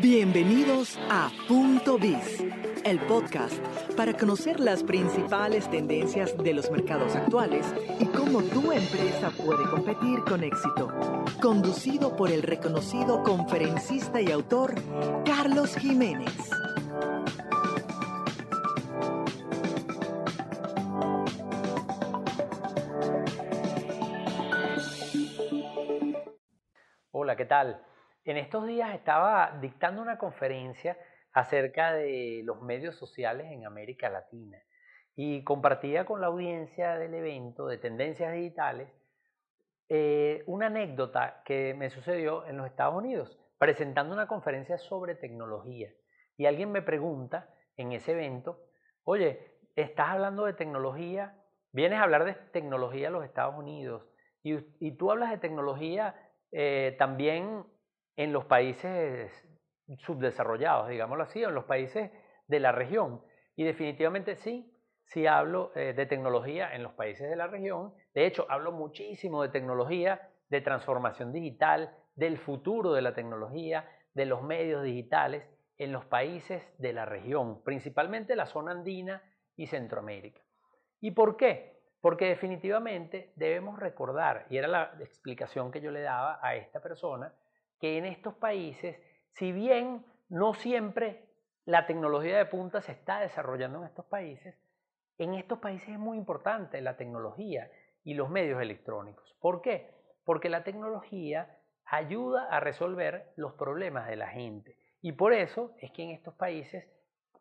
Bienvenidos a Punto Biz, el podcast para conocer las principales tendencias de los mercados actuales y cómo tu empresa puede competir con éxito. Conducido por el reconocido conferencista y autor Carlos Jiménez. Hola, ¿qué tal? En estos días estaba dictando una conferencia acerca de los medios sociales en América Latina y compartía con la audiencia del evento de tendencias digitales eh, una anécdota que me sucedió en los Estados Unidos presentando una conferencia sobre tecnología. Y alguien me pregunta en ese evento, oye, estás hablando de tecnología, vienes a hablar de tecnología en los Estados Unidos y, tú hablas de tecnología eh, también en los países subdesarrollados, digámoslo así, o en los países de la región. Y definitivamente sí, sí hablo eh, de tecnología en los países de la región. De hecho, hablo muchísimo de tecnología, de transformación digital, del futuro de la tecnología, de los medios digitales en los países de la región, principalmente la zona andina y Centroamérica. ¿Y por qué? Porque definitivamente debemos recordar, y era la explicación que yo le daba a esta persona, que en estos países, si bien no siempre la tecnología de punta se está desarrollando en estos países, en estos países es muy importante la tecnología y los medios electrónicos. ¿Por qué? Porque la tecnología ayuda a resolver los problemas de la gente. Y por eso es que en estos países,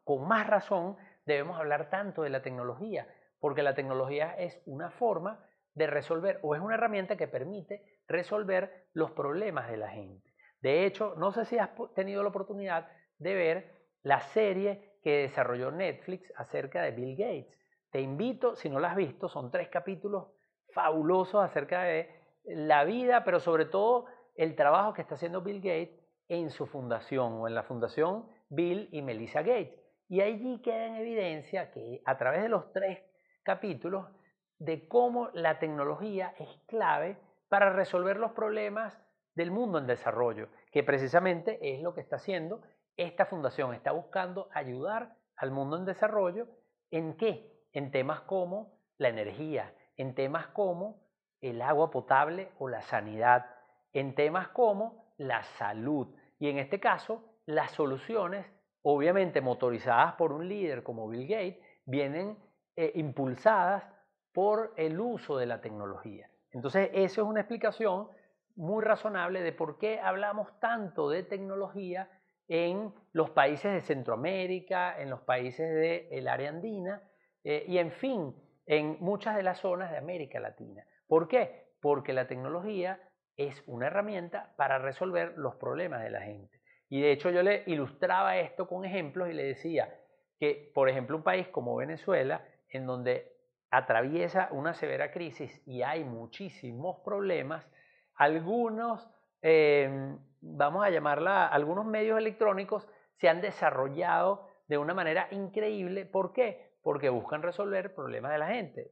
con más razón, debemos hablar tanto de la tecnología, porque la tecnología es una forma de resolver o es una herramienta que permite resolver los problemas de la gente. De hecho, no sé si has tenido la oportunidad de ver la serie que desarrolló Netflix acerca de Bill Gates. Te invito, si no la has visto, son tres capítulos fabulosos acerca de la vida, pero sobre todo el trabajo que está haciendo Bill Gates en su fundación o en la fundación Bill y Melissa Gates. Y allí queda en evidencia que a través de los tres capítulos de cómo la tecnología es clave para resolver los problemas del mundo en desarrollo, que precisamente es lo que está haciendo esta fundación. Está buscando ayudar al mundo en desarrollo en qué? En temas como la energía, en temas como el agua potable o la sanidad, en temas como la salud. Y en este caso, las soluciones, obviamente motorizadas por un líder como Bill Gates, vienen eh, impulsadas por el uso de la tecnología. Entonces, eso es una explicación muy razonable de por qué hablamos tanto de tecnología en los países de Centroamérica, en los países del área andina eh, y en fin, en muchas de las zonas de América Latina. ¿Por qué? Porque la tecnología es una herramienta para resolver los problemas de la gente. Y de hecho yo le ilustraba esto con ejemplos y le decía que, por ejemplo, un país como Venezuela, en donde atraviesa una severa crisis y hay muchísimos problemas, algunos, em, vamos a llamarla, algunos medios electrónicos se han desarrollado de una manera increíble. ¿Por qué? Porque buscan resolver problemas de la gente.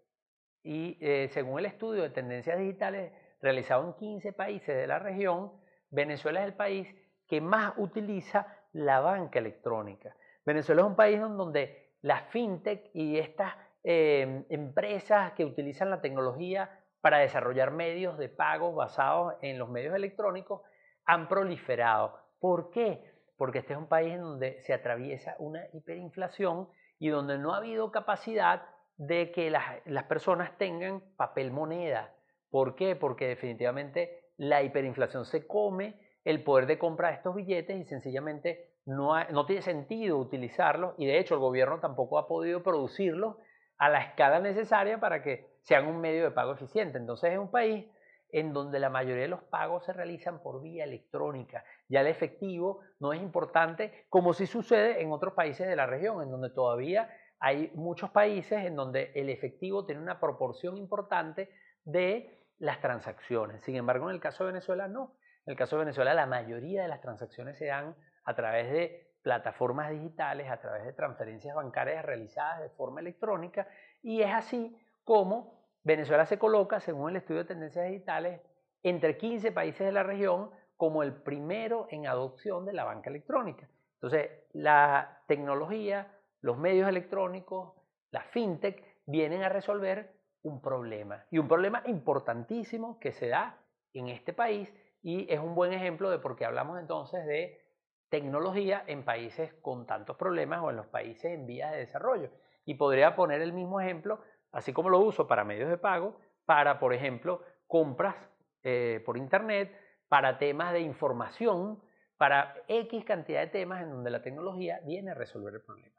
Y eh, según el estudio de tendencias digitales realizado en 15 países de la región, Venezuela es el país que más utiliza la banca electrónica. Venezuela es un país donde la fintech y estas em, empresas que utilizan la tecnología para desarrollar medios de pago basados en los medios electrónicos han proliferado. ¿Por qué? Porque este es un país en donde se atraviesa una hiperinflación y donde no ha habido capacidad de que las, personas tengan papel moneda. ¿Por qué? Porque definitivamente la hiperinflación se come el poder de compra de estos billetes y sencillamente no, no tiene sentido utilizarlos y de hecho el gobierno tampoco ha podido producirlos a la escala necesaria para que sean un medio de pago eficiente. Entonces es un país en donde la mayoría de los pagos se realizan por vía electrónica. Ya el efectivo no es importante como si sucede en otros países de la región, en donde todavía hay muchos países en donde el efectivo tiene una proporción importante de las transacciones. Sin embargo, en el caso de Venezuela no. En el caso de Venezuela la mayoría de las transacciones se dan a través de plataformas digitales, a través de transferencias bancarias realizadas de forma electrónica y es así como Venezuela se coloca, según el estudio de tendencias digitales, entre 15 países de la región como el primero en adopción de la banca electrónica. Entonces, la tecnología, los medios electrónicos, la fintech, vienen a resolver un problema. Y un problema importantísimo que se da en este país y es un buen ejemplo de por qué hablamos entonces de tecnología en países con tantos problemas o en los países en vías de desarrollo. Y podría poner el mismo ejemplo, así como lo uso para medios de pago, para, por ejemplo, compras eh, por Internet, para temas de información, para X cantidad de temas en donde la tecnología viene a resolver el problema.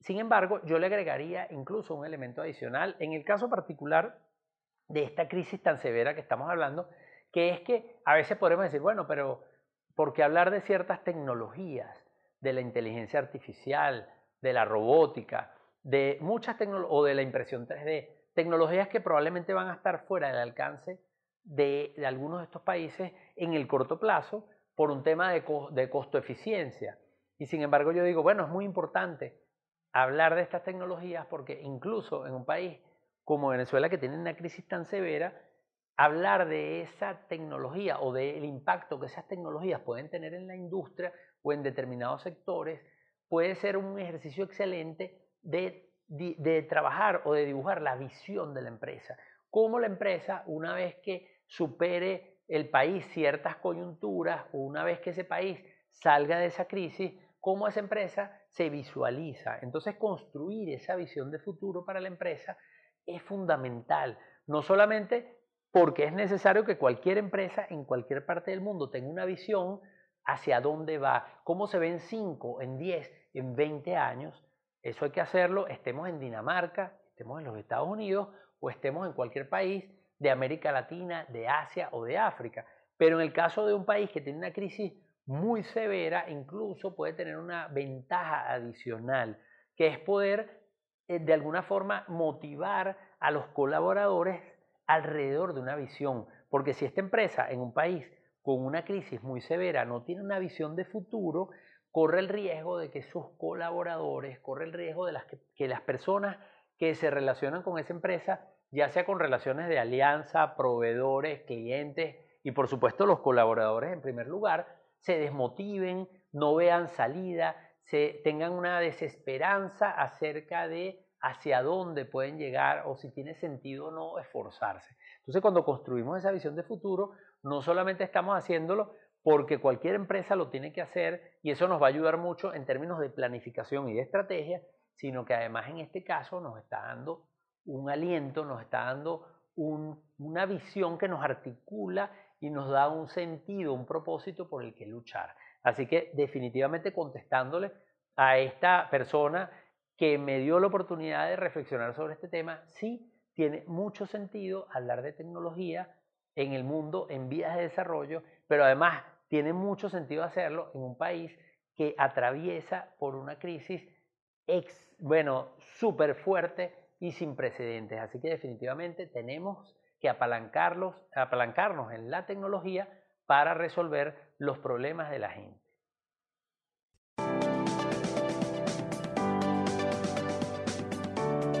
Sin embargo, yo le agregaría incluso un elemento adicional en el caso particular de esta crisis tan severa que estamos hablando, que es que a veces podemos decir, bueno, pero ¿por qué hablar de ciertas tecnologías, de la inteligencia artificial, de la robótica, de muchas tecnologías o de la impresión 3D? Tecnologías que probablemente van a estar fuera del alcance de, algunos de estos países en el corto plazo por un tema de, de costo-eficiencia. Y sin embargo yo digo, bueno, es muy importante hablar de estas tecnologías porque incluso en un país como Venezuela que tiene una crisis tan severa, hablar de esa tecnología o del impacto que esas tecnologías pueden tener en la industria o en determinados sectores puede ser un ejercicio excelente de, trabajar o de dibujar la visión de la empresa. Cómo la empresa, una vez que supere el país ciertas coyunturas o una vez que ese país salga de esa crisis, cómo esa empresa se visualiza. Entonces, construir esa visión de futuro para la empresa es fundamental, no solamente porque es necesario que cualquier empresa en cualquier parte del mundo tenga una visión hacia dónde va, cómo se ve en 5, en 10, en 20 años. Eso hay que hacerlo, estemos en Dinamarca, estemos en los Estados Unidos o estemos en cualquier país de América Latina, de Asia o de África. Pero en el caso de un país que tiene una crisis muy severa, incluso puede tener una ventaja adicional, que es poder eh, de alguna forma motivar a los colaboradores alrededor de una visión. Porque si esta empresa en un país con una crisis muy severa no tiene una visión de futuro, corre el riesgo de que sus colaboradores, corre el riesgo de las que, que las personas que se relacionan con esa empresa, ya sea con relaciones de alianza, proveedores, clientes y por supuesto los colaboradores en primer lugar, se desmotiven, no vean salida, se tengan una desesperanza acerca de hacia dónde pueden llegar o si tiene sentido o no esforzarse. Entonces, cuando construimos esa visión de futuro, no solamente estamos haciéndolo porque cualquier empresa lo tiene que hacer y eso nos va a ayudar mucho en términos de planificación y de estrategia, sino que además en este caso nos está dando un aliento, nos está dando una visión que nos articula y nos da un sentido, un propósito por el que luchar. Así que definitivamente contestándole a esta persona que me dio la oportunidad de reflexionar sobre este tema, sí tiene mucho sentido hablar de tecnología en el mundo en vías de desarrollo, pero además tiene mucho sentido hacerlo en un país que atraviesa por una crisis ex, bueno, súper fuerte y sin precedentes. Así que definitivamente tenemos que apalancarlos, apalancarnos en la tecnología para resolver los problemas de la gente.